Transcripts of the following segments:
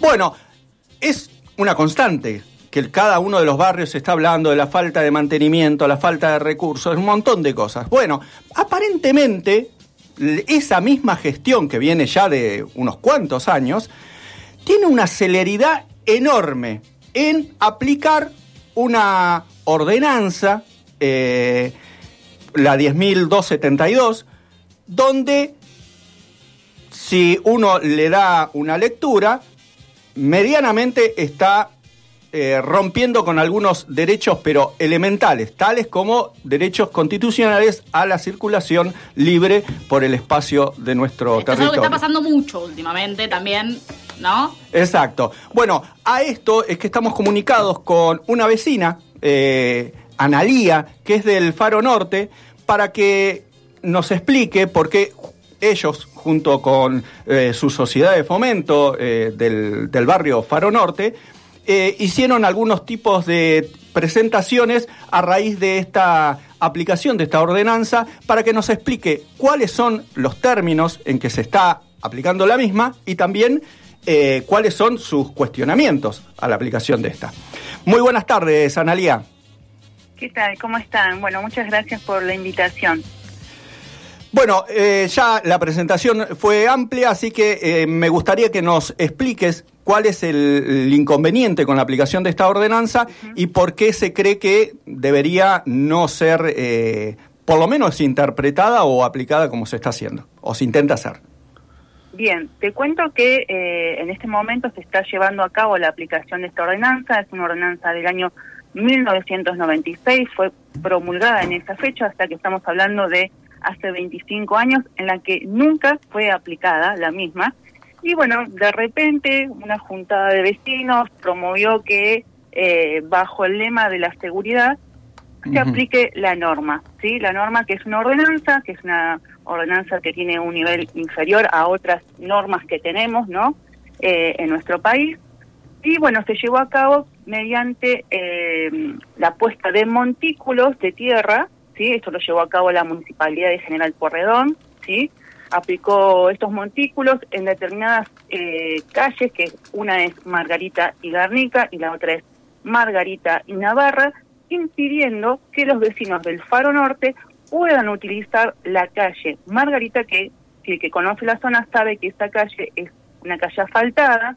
Bueno, es una constante que cada uno de los barrios está hablando de la falta de mantenimiento, la falta de recursos, un montón de cosas. Bueno, aparentemente esa misma gestión que viene ya de unos cuantos años, tiene una celeridad enorme en aplicar una ordenanza, eh, la 10.272, donde si uno le da una lectura, medianamente está eh, rompiendo con algunos derechos, pero elementales, tales como derechos constitucionales a la circulación libre por el espacio de nuestro territorio. Es algo que está pasando mucho últimamente también, ¿no? Exacto. Bueno, a esto es que estamos comunicados con una vecina, eh, Analía, que es del Faro Norte, para que nos explique por qué ellos, junto con eh, su sociedad de fomento del, del barrio Faro Norte, eh, hicieron algunos tipos de presentaciones a raíz de esta aplicación de esta ordenanza para que nos explique cuáles son los términos en que se está aplicando la misma y también eh, cuáles son sus cuestionamientos a la aplicación de esta. Muy buenas tardes, Analia. ¿Qué tal? ¿Cómo están? Bueno, muchas gracias por la invitación. Bueno, eh, ya la presentación fue amplia, así que me gustaría que nos expliques cuál es el, inconveniente con la aplicación de esta ordenanza y por qué se cree que debería no ser, eh, por lo menos, interpretada o aplicada como se está haciendo, o se intenta hacer. Bien, te cuento que eh, en este momento se está llevando a cabo la aplicación de esta ordenanza, es una ordenanza del año 1996, fue promulgada en esa fecha, hasta que estamos hablando de hace 25 años, en la que nunca fue aplicada la misma, y bueno, de repente una juntada de vecinos promovió que eh, bajo el lema de la seguridad se aplique la norma, ¿sí? La norma que es una ordenanza, que es una ordenanza que tiene un nivel inferior a otras normas que tenemos, ¿no? Eh, en nuestro país. Y bueno, se llevó a cabo mediante eh, la puesta de montículos de tierra, ¿sí? Esto lo llevó a cabo la Municipalidad de General Porredón, ¿sí? aplicó estos montículos en determinadas eh, calles, que una es Margarita y Garnica y la otra es Margarita y Navarra, impidiendo que los vecinos del Faro Norte puedan utilizar la calle Margarita, que el que conoce la zona sabe que esta calle es una calle asfaltada,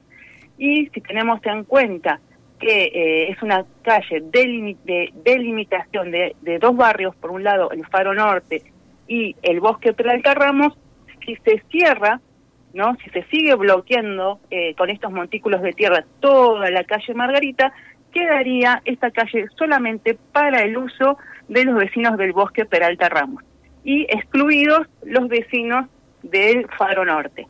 y si tenemos en cuenta que eh, es una calle de, delimitación de, dos barrios, por un lado el Faro Norte y el Bosque Peralta Ramos, si se cierra, ¿no? Si se sigue bloqueando eh, con estos montículos de tierra toda la calle Margarita, quedaría esta calle solamente para el uso de los vecinos del bosque Peralta Ramos y excluidos los vecinos del Faro Norte.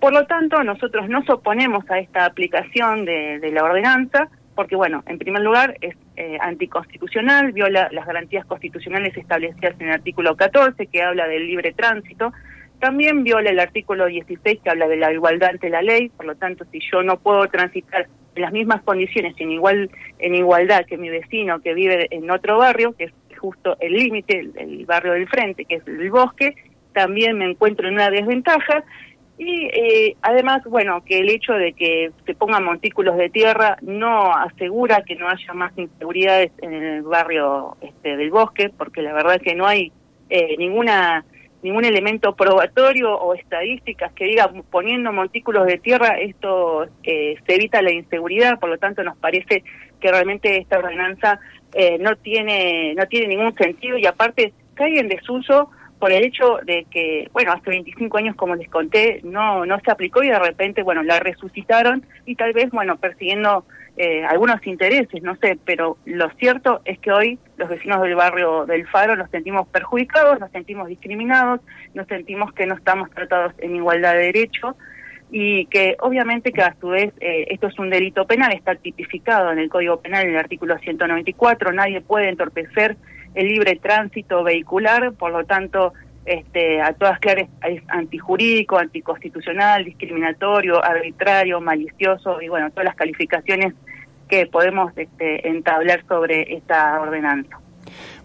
Por lo tanto, nosotros nos oponemos a esta aplicación de, la ordenanza porque, bueno, en primer lugar es eh, anticonstitucional, viola las garantías constitucionales establecidas en el artículo 14 que habla del libre tránsito, también viola el artículo 16 que habla de la igualdad ante la ley, por lo tanto, si yo no puedo transitar en las mismas condiciones, en, igual, en igualdad que mi vecino que vive en otro barrio, que es justo el límite, el, barrio del frente, que es el bosque, también me encuentro en una desventaja. Y eh, además, bueno, que el hecho de que se pongan montículos de tierra no asegura que no haya más inseguridades en el barrio este, del bosque, porque la verdad es que no hay eh, ninguna ningún elemento probatorio o estadísticas que diga poniendo montículos de tierra esto eh, se evita la inseguridad, por lo tanto nos parece que realmente esta ordenanza eh, no tiene no tiene ningún sentido. Y aparte cae en desuso por el hecho de que, bueno, hace 25 años, como les conté, no, no se aplicó y de repente, bueno, la resucitaron y tal vez, bueno, persiguiendo eh, algunos intereses, no sé, pero lo cierto es que hoy los vecinos del barrio del Faro nos sentimos perjudicados, nos sentimos discriminados, nos sentimos que no estamos tratados en igualdad de derecho y que obviamente que a su vez eh, esto es un delito penal, está tipificado en el Código Penal en el artículo 194, nadie puede entorpecer el libre tránsito vehicular, por lo tanto, este, a todas claras es antijurídico, anticonstitucional, discriminatorio, arbitrario, malicioso y bueno, todas las calificaciones que podemos este, entablar sobre esta ordenanza.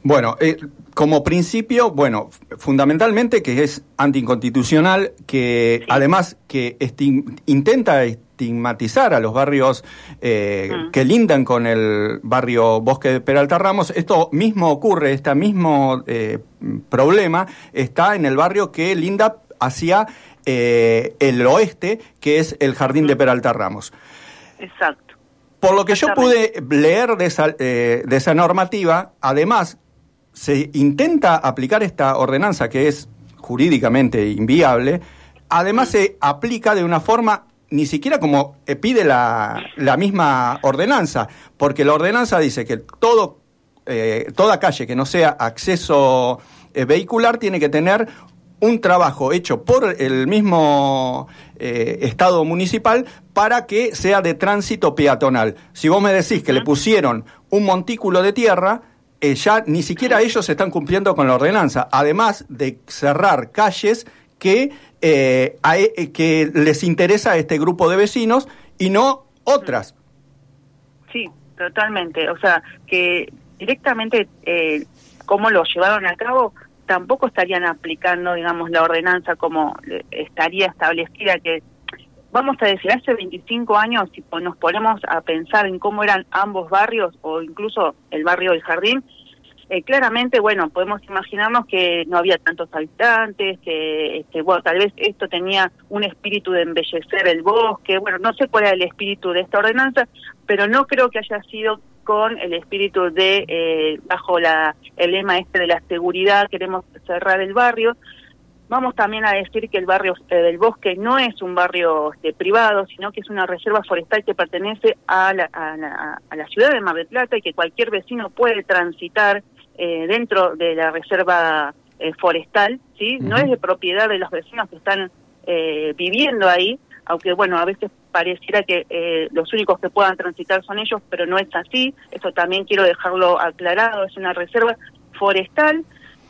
Bueno, eh, como principio, bueno, fundamentalmente que es anticonstitucional, que además que intenta estigmatizar a los barrios eh, Mm. que lindan con el barrio Bosque de Peralta Ramos. Esto mismo ocurre, este mismo eh, problema está en el barrio que linda hacia eh, el oeste, que es el Jardín de Peralta Ramos. Exacto. Por lo que yo pude leer de esa, de esa normativa, además se intenta aplicar esta ordenanza que es jurídicamente inviable, además se aplica de una forma ni siquiera como eh, pide la, la misma ordenanza, porque la ordenanza dice que todo, eh, toda calle que no sea acceso eh, vehicular tiene que tener un trabajo hecho por el mismo eh, Estado municipal para que sea de tránsito peatonal. Si vos me decís que le pusieron un montículo de tierra, eh, ya ni siquiera ellos están cumpliendo con la ordenanza, además de cerrar calles que, eh, a e- que les interesa a este grupo de vecinos y no otras. Sí, totalmente. O sea, que directamente eh, cómo lo llevaron a cabo, tampoco estarían aplicando, digamos, la ordenanza como eh, estaría establecida que, vamos a decir, hace 25 años, si nos ponemos a pensar en cómo eran ambos barrios o incluso el barrio del Jardín, eh, claramente, bueno, podemos imaginarnos que no había tantos habitantes, que, bueno, tal vez esto tenía un espíritu de embellecer el bosque, bueno, no sé cuál era el espíritu de esta ordenanza, pero no creo que haya sido con el espíritu de, eh, bajo la, el lema este de la seguridad, queremos cerrar el barrio. Vamos también a decir que el barrio eh, del bosque no es un barrio este, privado, sino que es una reserva forestal que pertenece a la, a, la, a la ciudad de Mar del Plata y que cualquier vecino puede transitar eh, dentro de la reserva eh, forestal, ¿sí? No es de propiedad de los vecinos que están eh, viviendo ahí, aunque bueno, a veces pareciera que eh, los únicos que puedan transitar son ellos, pero no es así, eso también quiero dejarlo aclarado, es una reserva forestal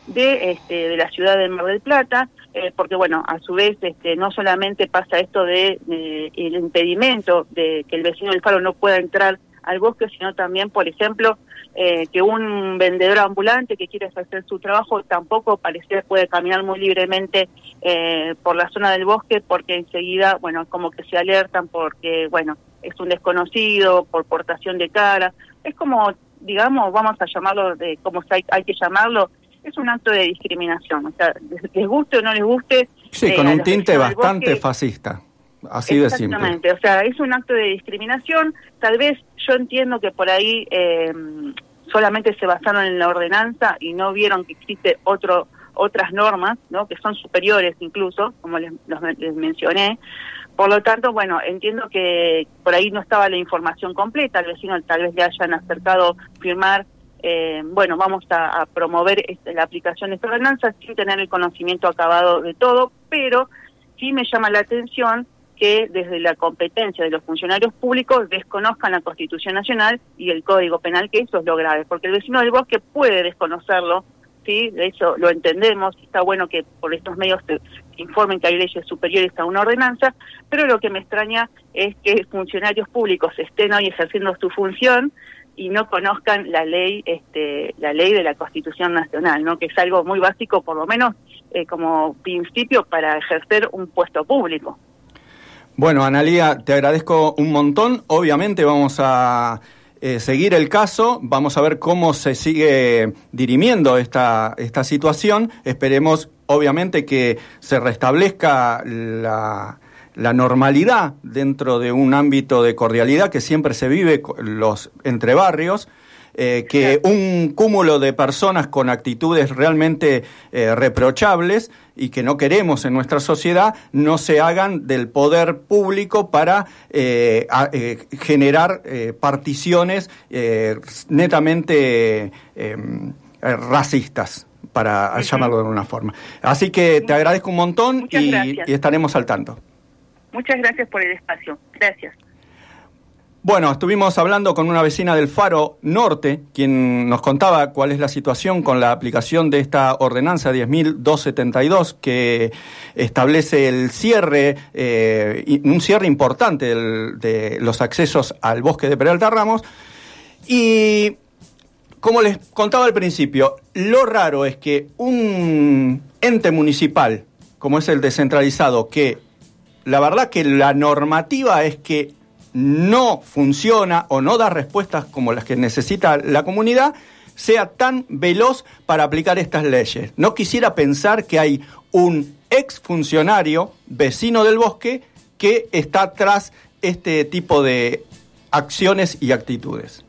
de este, de la ciudad de Mar del Plata, eh, porque bueno, a su vez este, no solamente pasa esto de, de el impedimento de que el vecino del faro no pueda entrar al bosque, sino también, por ejemplo, eh, que un vendedor ambulante que quiere hacer su trabajo tampoco parece puede caminar muy libremente eh, por la zona del bosque porque enseguida, bueno, como que se alertan porque, bueno, es un desconocido, por portación de cara. Es como, digamos, vamos a llamarlo de como hay, hay que llamarlo, es un acto de discriminación. O sea, les guste o no les guste. Sí, eh, con a un tinte bastante bosque, fascista, así de simple. Exactamente, o sea, es un acto de discriminación. Tal vez yo entiendo que por ahí eh, solamente se basaron en la ordenanza y no vieron que existe otro otras normas, ¿no? Que son superiores incluso, como les, los- les mencioné. Por lo tanto, bueno, entiendo que por ahí no estaba la información completa, al vecino tal vez le hayan acercado firmar, eh, bueno, vamos a, promover este, la aplicación de esta ordenanza sin tener el conocimiento acabado de todo, pero sí me llama la atención que desde la competencia de los funcionarios públicos desconozcan la Constitución Nacional y el Código Penal, que eso es lo grave, porque el vecino del bosque puede desconocerlo, ¿sí? De eso lo entendemos, está bueno que por estos medios se informen que hay leyes superiores a una ordenanza, pero lo que me extraña es que funcionarios públicos estén hoy ejerciendo su función y no conozcan la ley este la ley de la Constitución Nacional, ¿no? Que es algo muy básico por lo menos eh, como principio para ejercer un puesto público. Bueno, Analía, te agradezco un montón. Obviamente vamos a eh, seguir el caso, vamos a ver cómo se sigue dirimiendo esta, esta situación. Esperemos, obviamente, que se restablezca la, la normalidad dentro de un ámbito de cordialidad que siempre se vive los entre barrios. Eh, que un cúmulo de personas con actitudes realmente eh, reprochables y que no queremos en nuestra sociedad no se hagan del poder público para eh, a- eh, generar particiones eh, netamente racistas, para llamarlo de alguna forma. Así que te agradezco un montón y estaremos al tanto. Muchas gracias por el espacio. Gracias. Bueno, estuvimos hablando con una vecina del Faro Norte, quien nos contaba cuál es la situación con la aplicación de esta ordenanza 10.272 que establece el cierre, eh, un cierre importante de los accesos al bosque de Peralta Ramos. Y como les contaba al principio, lo raro es que un ente municipal, como es el descentralizado, que la verdad que la normativa es que no funciona o no da respuestas como las que necesita la comunidad, sea tan veloz para aplicar estas leyes. No quisiera pensar que hay un ex funcionario vecino del bosque que está tras este tipo de acciones y actitudes.